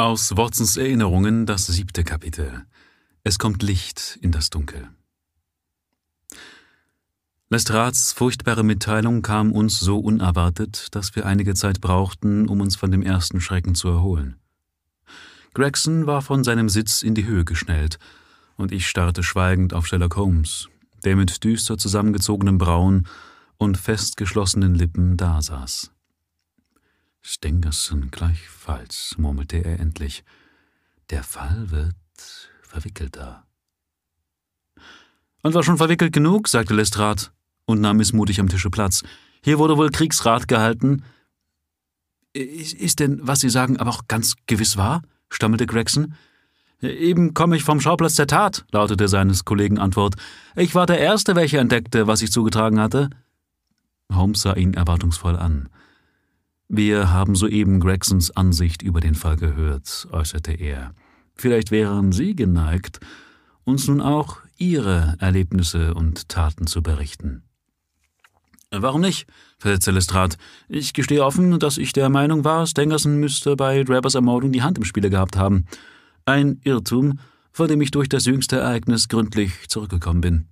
Aus Watsons Erinnerungen das siebte Kapitel. Es kommt Licht in das Dunkel. Lestrats furchtbare Mitteilung kam uns so unerwartet, dass wir einige Zeit brauchten, um uns von dem ersten Schrecken zu erholen. Gregson war von seinem Sitz in die Höhe geschnellt, und ich starrte schweigend auf Sherlock Holmes, der mit düster zusammengezogenem Brauen und festgeschlossenen Lippen dasaß. Stengerson gleichfalls, murmelte er endlich. Der Fall wird verwickelter. Und war schon verwickelt genug, sagte Lestrade und nahm missmutig am Tische Platz. Hier wurde wohl Kriegsrat gehalten. Ist denn, was Sie sagen, aber auch ganz gewiss wahr? stammelte Gregson. Eben komme ich vom Schauplatz der Tat, lautete seines Kollegen Antwort. Ich war der Erste, welcher entdeckte, was sich zugetragen hatte. Holmes sah ihn erwartungsvoll an. Wir haben soeben Gregsons Ansicht über den Fall gehört, äußerte er. Vielleicht wären Sie geneigt, uns nun auch Ihre Erlebnisse und Taten zu berichten. Warum nicht? versetzte Lestrade. Ich gestehe offen, dass ich der Meinung war, Stangerson müsste bei Drabbers Ermordung die Hand im Spiele gehabt haben. Ein Irrtum, von dem ich durch das jüngste Ereignis gründlich zurückgekommen bin.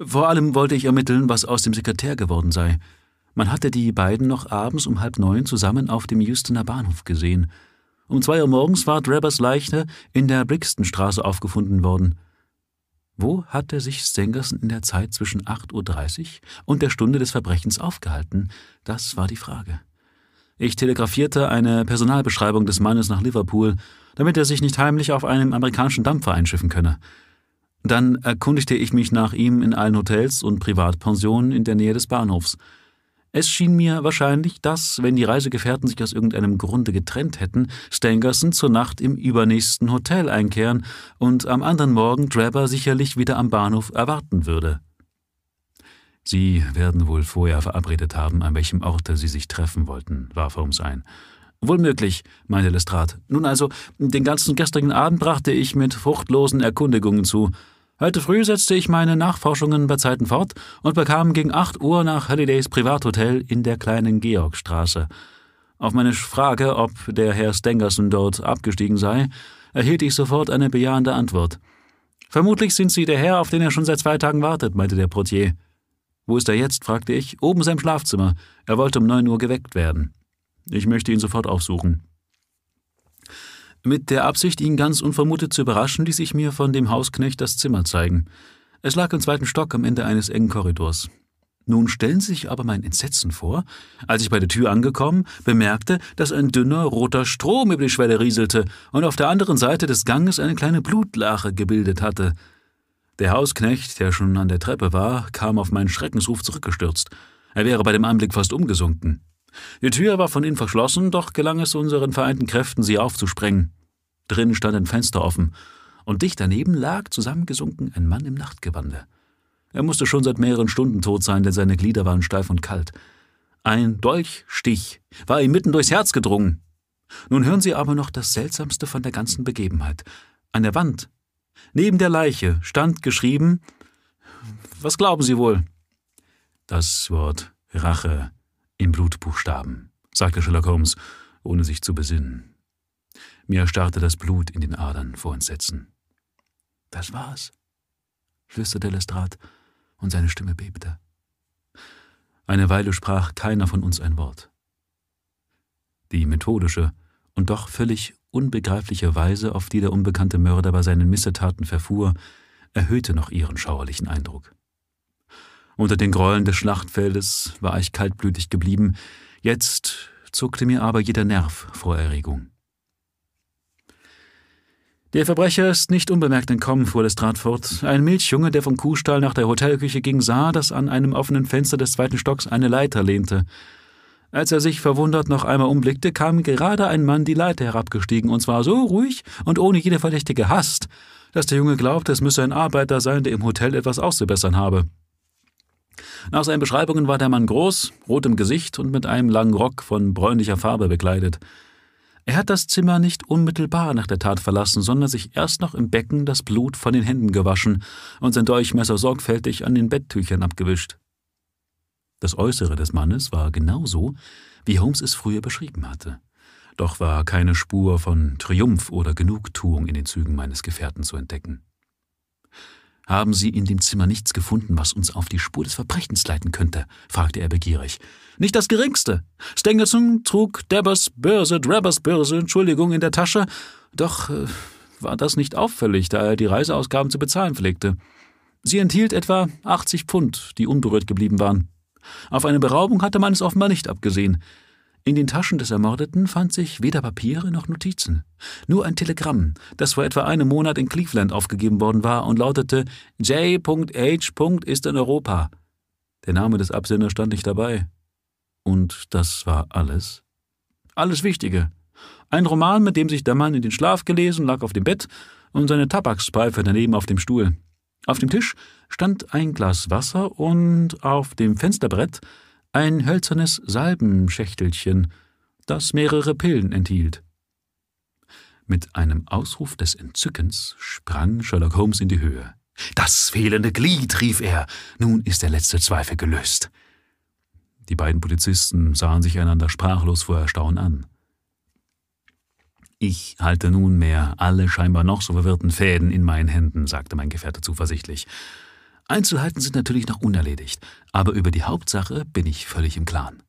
Vor allem wollte ich ermitteln, was aus dem Sekretär geworden sei. Man hatte die beiden noch abends um halb neun zusammen auf dem Houstoner Bahnhof gesehen. Um zwei Uhr morgens war Drabbers Leiche in der Brixtonstraße aufgefunden worden. Wo hatte sich Stangerson in der Zeit zwischen 8.30 Uhr und der Stunde des Verbrechens aufgehalten? Das war die Frage. Ich telegrafierte eine Personalbeschreibung des Mannes nach Liverpool, damit er sich nicht heimlich auf einem amerikanischen Dampfer einschiffen könne. Dann erkundigte ich mich nach ihm in allen Hotels und Privatpensionen in der Nähe des Bahnhofs. Es schien mir wahrscheinlich, dass, wenn die Reisegefährten sich aus irgendeinem Grunde getrennt hätten, Stangerson zur Nacht im übernächsten Hotel einkehren und am anderen Morgen Drabber sicherlich wieder am Bahnhof erwarten würde. Sie werden wohl vorher verabredet haben, an welchem Orte sie sich treffen wollten, warf Holmes ein. Wohl möglich, meinte Lestrade. Nun also, den ganzen gestrigen Abend brachte ich mit fruchtlosen Erkundigungen zu. Heute früh setzte ich meine Nachforschungen bei Zeiten fort und bekam gegen acht Uhr nach Hallidays Privathotel in der kleinen Georgstraße. Auf meine Frage, ob der Herr Stangerson dort abgestiegen sei, erhielt ich sofort eine bejahende Antwort. Vermutlich sind Sie der Herr, auf den er schon seit zwei Tagen wartet, meinte der Portier. Wo ist er jetzt? fragte ich. Oben in seinem Schlafzimmer. Er wollte um neun Uhr geweckt werden. Ich möchte ihn sofort aufsuchen. Mit der Absicht, ihn ganz unvermutet zu überraschen, ließ ich mir von dem Hausknecht das Zimmer zeigen. Es lag im zweiten Stock am Ende eines engen Korridors. Nun stellen Sie sich aber mein Entsetzen vor, als ich bei der Tür angekommen bemerkte, dass ein dünner roter Strom über die Schwelle rieselte und auf der anderen Seite des Ganges eine kleine Blutlache gebildet hatte. Der Hausknecht, der schon an der Treppe war, kam auf meinen Schreckensruf zurückgestürzt. Er wäre bei dem Anblick fast umgesunken. Die Tür war von innen verschlossen, doch gelang es unseren vereinten Kräften, sie aufzusprengen. Drinnen stand ein Fenster offen, und dicht daneben lag, zusammengesunken, ein Mann im Nachtgewande. Er musste schon seit mehreren Stunden tot sein, denn seine Glieder waren steif und kalt. Ein Dolchstich war ihm mitten durchs Herz gedrungen. Nun hören Sie aber noch das Seltsamste von der ganzen Begebenheit. An der Wand, neben der Leiche, stand geschrieben Was glauben Sie wohl? Das Wort Rache in Blutbuchstaben, sagte Sherlock Holmes, ohne sich zu besinnen. Mir starrte das Blut in den Adern vor Entsetzen. Das war's, flüsterte Lestrade, und seine Stimme bebte. Eine Weile sprach keiner von uns ein Wort. Die methodische und doch völlig unbegreifliche Weise, auf die der unbekannte Mörder bei seinen Missetaten verfuhr, erhöhte noch ihren schauerlichen Eindruck. Unter den Gräueln des Schlachtfeldes war ich kaltblütig geblieben, jetzt zuckte mir aber jeder Nerv vor Erregung. Der Verbrecher ist nicht unbemerkt entkommen, fuhr Lestrade fort. Ein Milchjunge, der vom Kuhstall nach der Hotelküche ging, sah, dass an einem offenen Fenster des zweiten Stocks eine Leiter lehnte. Als er sich verwundert noch einmal umblickte, kam gerade ein Mann die Leiter herabgestiegen, und zwar so ruhig und ohne jede verdächtige Hast, dass der Junge glaubte, es müsse ein Arbeiter sein, der im Hotel etwas auszubessern habe. Nach seinen Beschreibungen war der Mann groß, rot im Gesicht und mit einem langen Rock von bräunlicher Farbe bekleidet. Er hat das Zimmer nicht unmittelbar nach der Tat verlassen, sondern sich erst noch im Becken das Blut von den Händen gewaschen und sein Dolchmesser sorgfältig an den Betttüchern abgewischt. Das Äußere des Mannes war genauso, wie Holmes es früher beschrieben hatte. doch war keine Spur von Triumph oder Genugtuung in den Zügen meines Gefährten zu entdecken. Haben Sie in dem Zimmer nichts gefunden, was uns auf die Spur des Verbrechens leiten könnte? fragte er begierig. Nicht das geringste. Stengelson trug Debbers Börse, Drabbers Börse, Entschuldigung, in der Tasche, doch äh, war das nicht auffällig, da er die Reiseausgaben zu bezahlen pflegte. Sie enthielt etwa 80 Pfund, die unberührt geblieben waren. Auf eine Beraubung hatte man es offenbar nicht abgesehen. In den Taschen des Ermordeten fand sich weder Papiere noch Notizen. Nur ein Telegramm, das vor etwa einem Monat in Cleveland aufgegeben worden war und lautete J.H. ist in Europa. Der Name des Absenders stand nicht dabei. Und das war alles? Alles Wichtige. Ein Roman, mit dem sich der Mann in den Schlaf gelesen, lag auf dem Bett und seine Tabakspfeife daneben auf dem Stuhl. Auf dem Tisch stand ein Glas Wasser und auf dem Fensterbrett ein hölzernes Salbenschächtelchen, das mehrere Pillen enthielt. Mit einem Ausruf des Entzückens sprang Sherlock Holmes in die Höhe. Das fehlende Glied, rief er. Nun ist der letzte Zweifel gelöst. Die beiden Polizisten sahen sich einander sprachlos vor Erstaunen an. Ich halte nunmehr alle scheinbar noch so verwirrten Fäden in meinen Händen, sagte mein Gefährte zuversichtlich. Einzelheiten sind natürlich noch unerledigt, aber über die Hauptsache bin ich völlig im Klaren.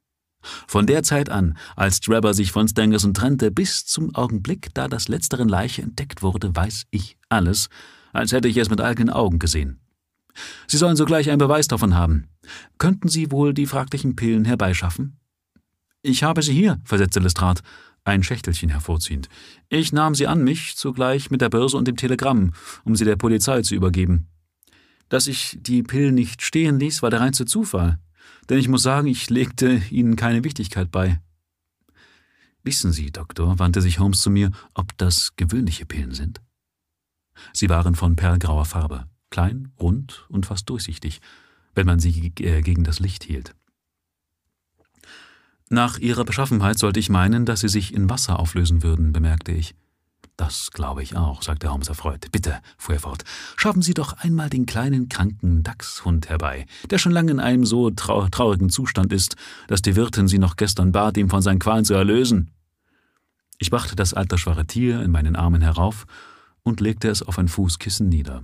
Von der Zeit an, als Drabber sich von Stangerson trennte, bis zum Augenblick, da das letzteren Leiche entdeckt wurde, weiß ich alles, als hätte ich es mit eigenen Augen gesehen. Sie sollen sogleich einen Beweis davon haben. Könnten Sie wohl die fraglichen Pillen herbeischaffen? Ich habe sie hier, versetzte Lestrade, ein Schächtelchen hervorziehend. Ich nahm sie an mich, zugleich mit der Börse und dem Telegramm, um sie der Polizei zu übergeben. Dass ich die Pillen nicht stehen ließ, war der reinste Zufall. Denn ich muss sagen, ich legte ihnen keine Wichtigkeit bei. Wissen Sie, Doktor, wandte sich Holmes zu mir, ob das gewöhnliche Pillen sind? Sie waren von perlgrauer Farbe, klein, rund und fast durchsichtig, wenn man sie äh, gegen das Licht hielt. Nach ihrer Beschaffenheit sollte ich meinen, dass sie sich in Wasser auflösen würden, bemerkte ich. Das glaube ich auch, sagte Holmes erfreut. Bitte, fuhr er fort, schaffen Sie doch einmal den kleinen kranken Dachshund herbei, der schon lange in einem so trau traurigen Zustand ist, dass die Wirtin Sie noch gestern bat, ihn von seinen Qualen zu erlösen. Ich brachte das altersschwache Tier in meinen Armen herauf und legte es auf ein Fußkissen nieder.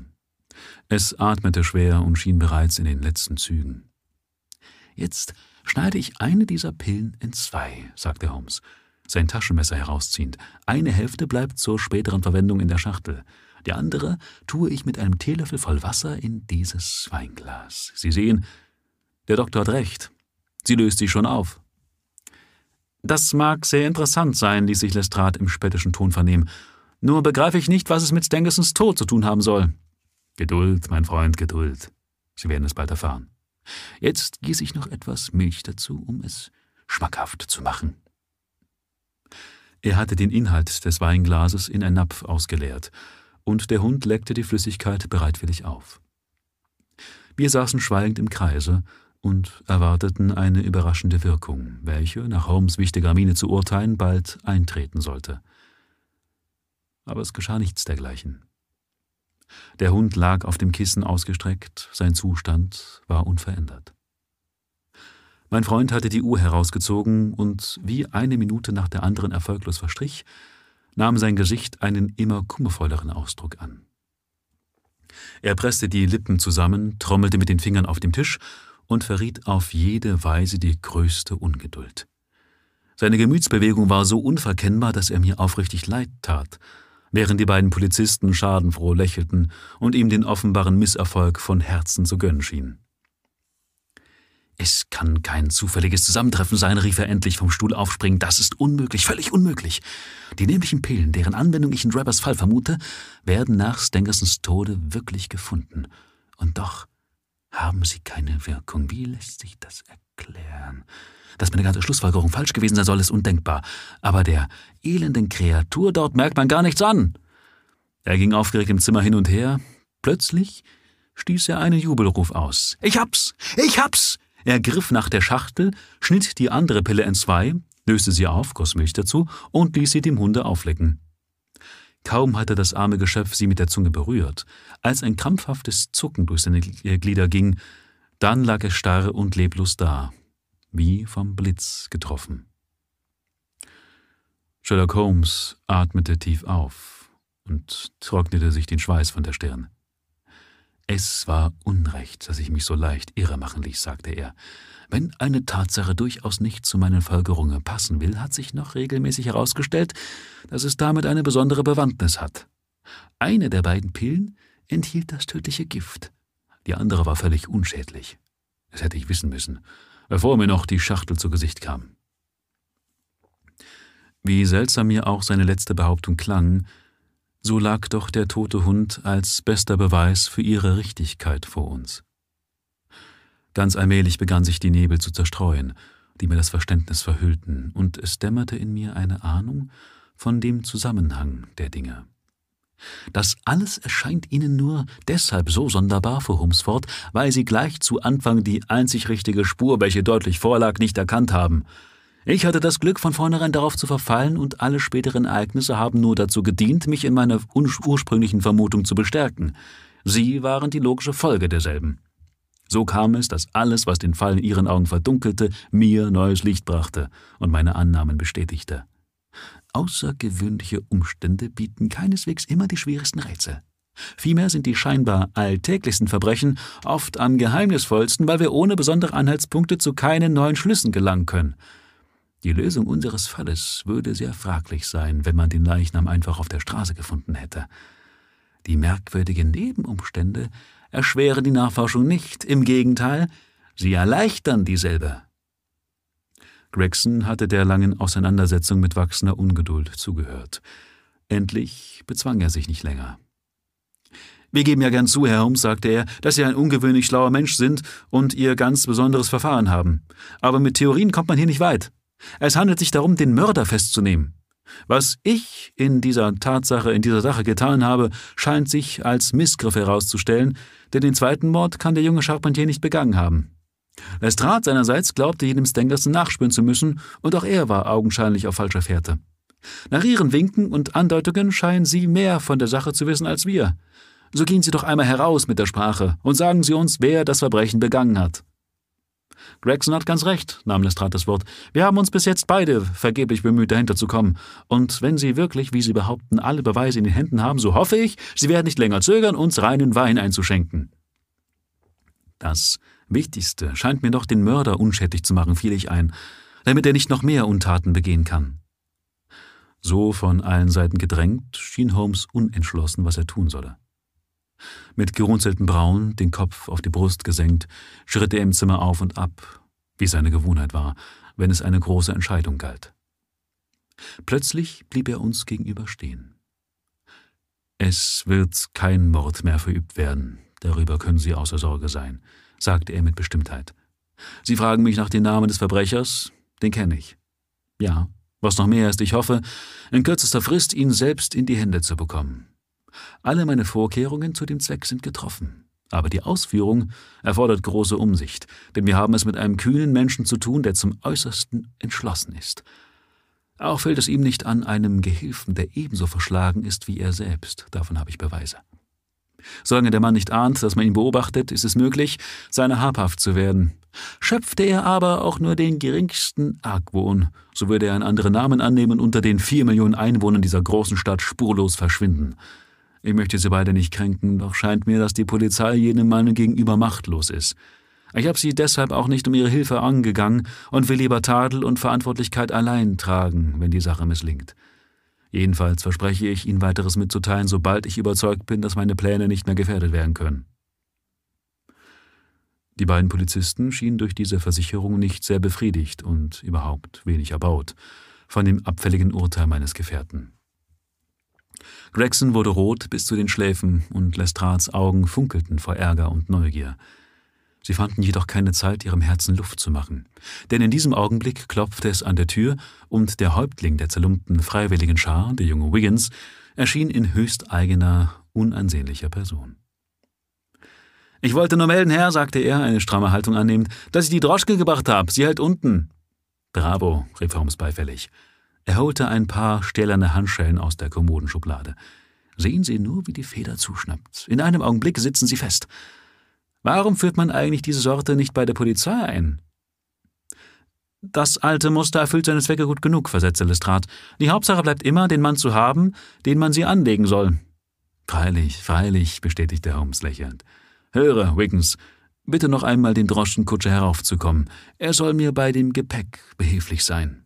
Es atmete schwer und schien bereits in den letzten Zügen. Jetzt schneide ich eine dieser Pillen in zwei, sagte Holmes sein Taschenmesser herausziehend. Eine Hälfte bleibt zur späteren Verwendung in der Schachtel. Die andere tue ich mit einem Teelöffel voll Wasser in dieses Weinglas. Sie sehen, der Doktor hat recht. Sie löst sich schon auf. Das mag sehr interessant sein, ließ sich Lestrade im spöttischen Ton vernehmen. Nur begreife ich nicht, was es mit Stangersons Tod zu tun haben soll. Geduld, mein Freund, Geduld. Sie werden es bald erfahren. Jetzt gieße ich noch etwas Milch dazu, um es schmackhaft zu machen. Er hatte den Inhalt des Weinglases in ein Napf ausgeleert, und der Hund leckte die Flüssigkeit bereitwillig auf. Wir saßen schweigend im Kreise und erwarteten eine überraschende Wirkung, welche, nach Holmes wichtiger Miene zu urteilen, bald eintreten sollte. Aber es geschah nichts dergleichen. Der Hund lag auf dem Kissen ausgestreckt, sein Zustand war unverändert. Mein Freund hatte die Uhr herausgezogen, und wie eine Minute nach der anderen erfolglos verstrich, nahm sein Gesicht einen immer kummervolleren Ausdruck an. Er presste die Lippen zusammen, trommelte mit den Fingern auf dem Tisch und verriet auf jede Weise die größte Ungeduld. Seine Gemütsbewegung war so unverkennbar, dass er mir aufrichtig leid tat, während die beiden Polizisten schadenfroh lächelten und ihm den offenbaren Misserfolg von Herzen zu gönnen schienen. Es kann kein zufälliges Zusammentreffen sein, rief er endlich vom Stuhl aufspringend. Das ist unmöglich, völlig unmöglich. Die nämlichen Pillen, deren Anwendung ich in Drabbers Fall vermute, werden nach Stangersons Tode wirklich gefunden. Und doch haben sie keine Wirkung. Wie lässt sich das erklären? Dass meine ganze Schlussfolgerung falsch gewesen sein soll, ist undenkbar. Aber der elenden Kreatur dort merkt man gar nichts an. Er ging aufgeregt im Zimmer hin und her. Plötzlich stieß er einen Jubelruf aus. Ich hab's! Ich hab's! Er griff nach der Schachtel, schnitt die andere Pille entzwei, löste sie auf, goss Milch dazu und ließ sie dem Hunde auflecken. Kaum hatte das arme Geschöpf sie mit der Zunge berührt, als ein krampfhaftes Zucken durch seine Glieder ging, dann lag er starr und leblos da, wie vom Blitz getroffen. Sherlock Holmes atmete tief auf und trocknete sich den Schweiß von der Stirn. Es war Unrecht, dass ich mich so leicht irre machen ließ, sagte er. Wenn eine Tatsache durchaus nicht zu meinen Folgerungen passen will, hat sich noch regelmäßig herausgestellt, dass es damit eine besondere Bewandtnis hat. Eine der beiden Pillen enthielt das tödliche Gift, die andere war völlig unschädlich. Das hätte ich wissen müssen, bevor mir noch die Schachtel zu Gesicht kam. Wie seltsam mir auch seine letzte Behauptung klang, so lag doch der tote Hund als bester Beweis für ihre Richtigkeit vor uns. Ganz allmählich begann sich die Nebel zu zerstreuen, die mir das Verständnis verhüllten, und es dämmerte in mir eine Ahnung von dem Zusammenhang der Dinge. Das alles erscheint Ihnen nur deshalb so sonderbar, fuhr Holmes fort, weil Sie gleich zu Anfang die einzig richtige Spur, welche deutlich vorlag, nicht erkannt haben. Ich hatte das Glück, von vornherein darauf zu verfallen, und alle späteren Ereignisse haben nur dazu gedient, mich in meiner ursprünglichen Vermutung zu bestärken. Sie waren die logische Folge derselben. So kam es, dass alles, was den Fall in Ihren Augen verdunkelte, mir neues Licht brachte und meine Annahmen bestätigte. Außergewöhnliche Umstände bieten keineswegs immer die schwierigsten Rätsel. Vielmehr sind die scheinbar alltäglichsten Verbrechen oft am geheimnisvollsten, weil wir ohne besondere Anhaltspunkte zu keinen neuen Schlüssen gelangen können. Die Lösung unseres Falles würde sehr fraglich sein, wenn man den Leichnam einfach auf der Straße gefunden hätte. Die merkwürdigen Nebenumstände erschweren die Nachforschung nicht, im Gegenteil, sie erleichtern dieselbe. Gregson hatte der langen Auseinandersetzung mit wachsender Ungeduld zugehört. Endlich bezwang er sich nicht länger. Wir geben ja gern zu, Herr Holmes, sagte er, dass Sie ein ungewöhnlich schlauer Mensch sind und Ihr ganz besonderes Verfahren haben. Aber mit Theorien kommt man hier nicht weit. Es handelt sich darum, den Mörder festzunehmen. Was ich in dieser Tatsache, in dieser Sache getan habe, scheint sich als Missgriff herauszustellen, denn den zweiten Mord kann der junge Charpentier nicht begangen haben. Lestrade seinerseits glaubte jedem Stangerson nachspüren zu müssen, und auch er war augenscheinlich auf falscher Fährte. Nach ihren Winken und Andeutungen scheinen Sie mehr von der Sache zu wissen als wir. So gehen Sie doch einmal heraus mit der Sprache und sagen Sie uns, wer das Verbrechen begangen hat. Gregson hat ganz recht, nahm Lestrade das Wort. Wir haben uns bis jetzt beide vergeblich bemüht, dahinter zu kommen. Und wenn Sie wirklich, wie Sie behaupten, alle Beweise in den Händen haben, so hoffe ich, Sie werden nicht länger zögern, uns reinen Wein einzuschenken. Das Wichtigste scheint mir doch, den Mörder unschädlich zu machen, fiel ich ein, damit er nicht noch mehr Untaten begehen kann. So von allen Seiten gedrängt, schien Holmes unentschlossen, was er tun solle. Mit gerunzelten Brauen, den Kopf auf die Brust gesenkt, schritt er im Zimmer auf und ab, wie seine Gewohnheit war, wenn es eine große Entscheidung galt. Plötzlich blieb er uns gegenüber stehen. Es wird kein Mord mehr verübt werden, darüber können Sie außer Sorge sein, sagte er mit Bestimmtheit. Sie fragen mich nach dem Namen des Verbrechers, den kenne ich. Ja, was noch mehr ist, ich hoffe, in kürzester Frist ihn selbst in die Hände zu bekommen. Alle meine Vorkehrungen zu dem Zweck sind getroffen. Aber die Ausführung erfordert große Umsicht, denn wir haben es mit einem kühnen Menschen zu tun, der zum äußersten entschlossen ist. Auch fällt es ihm nicht an einem Gehilfen, der ebenso verschlagen ist wie er selbst. Davon habe ich Beweise. Solange der Mann nicht ahnt, dass man ihn beobachtet, ist es möglich, seiner habhaft zu werden. Schöpfte er aber auch nur den geringsten Argwohn, so würde er einen anderen Namen annehmen und unter den vier Millionen Einwohnern dieser großen Stadt spurlos verschwinden. Ich möchte Sie beide nicht kränken, doch scheint mir, dass die Polizei jenem Mann gegenüber machtlos ist. Ich habe sie deshalb auch nicht um ihre Hilfe angegangen und will lieber Tadel und Verantwortlichkeit allein tragen, wenn die Sache misslingt. Jedenfalls verspreche ich, Ihnen weiteres mitzuteilen, sobald ich überzeugt bin, dass meine Pläne nicht mehr gefährdet werden können. Die beiden Polizisten schienen durch diese Versicherung nicht sehr befriedigt und überhaupt wenig erbaut von dem abfälligen Urteil meines Gefährten. Gregson wurde rot bis zu den Schläfen und Lestrades Augen funkelten vor Ärger und Neugier. Sie fanden jedoch keine Zeit, ihrem Herzen Luft zu machen, denn in diesem Augenblick klopfte es an der Tür und der Häuptling der zerlumpten freiwilligen Schar, der junge Wiggins, erschien in höchst eigener, unansehnlicher Person. Ich wollte nur melden, Herr, sagte er, eine stramme Haltung annehmend, dass ich die Droschke gebracht habe. Sie hält unten. Bravo, rief Holmes beifällig. Er holte ein paar stählerne Handschellen aus der Kommodenschublade. Sehen Sie nur, wie die Feder zuschnappt. In einem Augenblick sitzen Sie fest. Warum führt man eigentlich diese Sorte nicht bei der Polizei ein? Das alte Muster erfüllt seine Zwecke gut genug, versetzte Lestrade. Die Hauptsache bleibt immer, den Mann zu haben, den man sie anlegen soll. Freilich, freilich, bestätigte Holmes lächelnd. Höre, Wiggins, bitte noch einmal den Droschenkutscher heraufzukommen. Er soll mir bei dem Gepäck behilflich sein.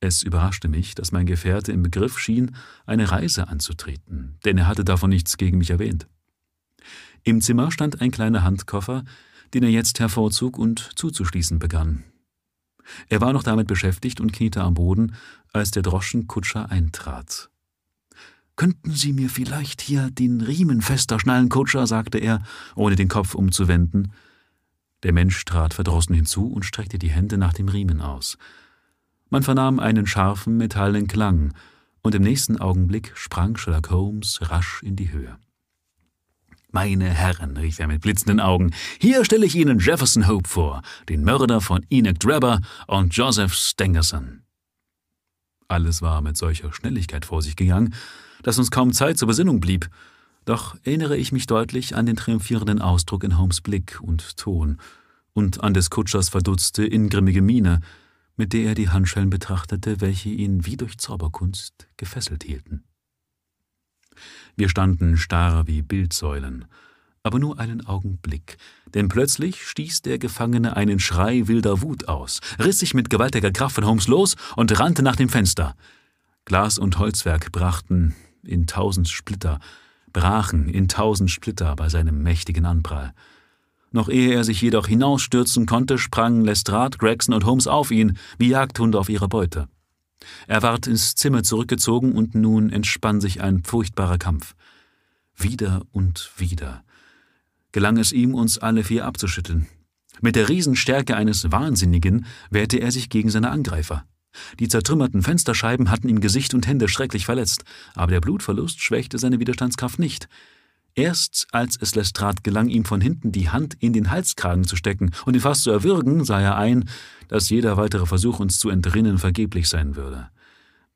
Es überraschte mich, dass mein Gefährte im Begriff schien, eine Reise anzutreten, denn er hatte davon nichts gegen mich erwähnt. Im Zimmer stand ein kleiner Handkoffer, den er jetzt hervorzog und zuzuschließen begann. Er war noch damit beschäftigt und kniete am Boden, als der Droschenkutscher eintrat. Könnten Sie mir vielleicht hier den Riemen fester schnallen, Kutscher? sagte er, ohne den Kopf umzuwenden. Der Mensch trat verdrossen hinzu und streckte die Hände nach dem Riemen aus. Man vernahm einen scharfen, metallenen Klang, und im nächsten Augenblick sprang Sherlock Holmes rasch in die Höhe. Meine Herren, rief er mit blitzenden Augen, hier stelle ich Ihnen Jefferson Hope vor, den Mörder von Enoch Drebber und Joseph Stangerson. Alles war mit solcher Schnelligkeit vor sich gegangen, dass uns kaum Zeit zur Besinnung blieb. Doch erinnere ich mich deutlich an den triumphierenden Ausdruck in Holmes Blick und Ton und an des Kutschers verdutzte, ingrimmige Miene, mit der er die Handschellen betrachtete, welche ihn wie durch Zauberkunst gefesselt hielten. Wir standen starr wie Bildsäulen, aber nur einen Augenblick, denn plötzlich stieß der Gefangene einen Schrei wilder Wut aus, riss sich mit gewaltiger Kraft von Holmes los und rannte nach dem Fenster. Glas und Holzwerk brachten in tausend Splitter, brachen in tausend Splitter bei seinem mächtigen Anprall. Noch ehe er sich jedoch hinausstürzen konnte, sprangen Lestrade, Gregson und Holmes auf ihn, wie Jagdhunde auf ihre Beute. Er ward ins Zimmer zurückgezogen und nun entspann sich ein furchtbarer Kampf. Wieder und wieder gelang es ihm, uns alle vier abzuschütteln. Mit der Riesenstärke eines Wahnsinnigen wehrte er sich gegen seine Angreifer. Die zertrümmerten Fensterscheiben hatten ihm Gesicht und Hände schrecklich verletzt, aber der Blutverlust schwächte seine Widerstandskraft nicht. Erst als es Lestrade gelang, ihm von hinten die Hand in den Halskragen zu stecken und ihn fast zu erwürgen, sah er ein, dass jeder weitere Versuch, uns zu entrinnen, vergeblich sein würde.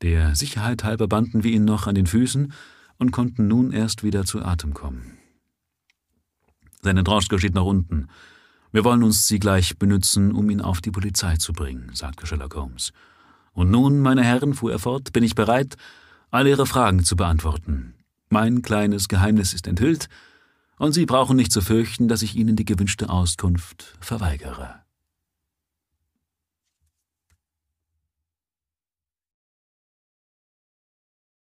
Der Sicherheit halber banden wir ihn noch an den Füßen und konnten nun erst wieder zu Atem kommen. Seine Droschke steht nach unten. Wir wollen uns sie gleich benützen, um ihn auf die Polizei zu bringen, sagte Sherlock Holmes. Und nun, meine Herren, fuhr er fort, bin ich bereit, alle Ihre Fragen zu beantworten. Mein kleines Geheimnis ist enthüllt, und Sie brauchen nicht zu fürchten, dass ich Ihnen die gewünschte Auskunft verweigere.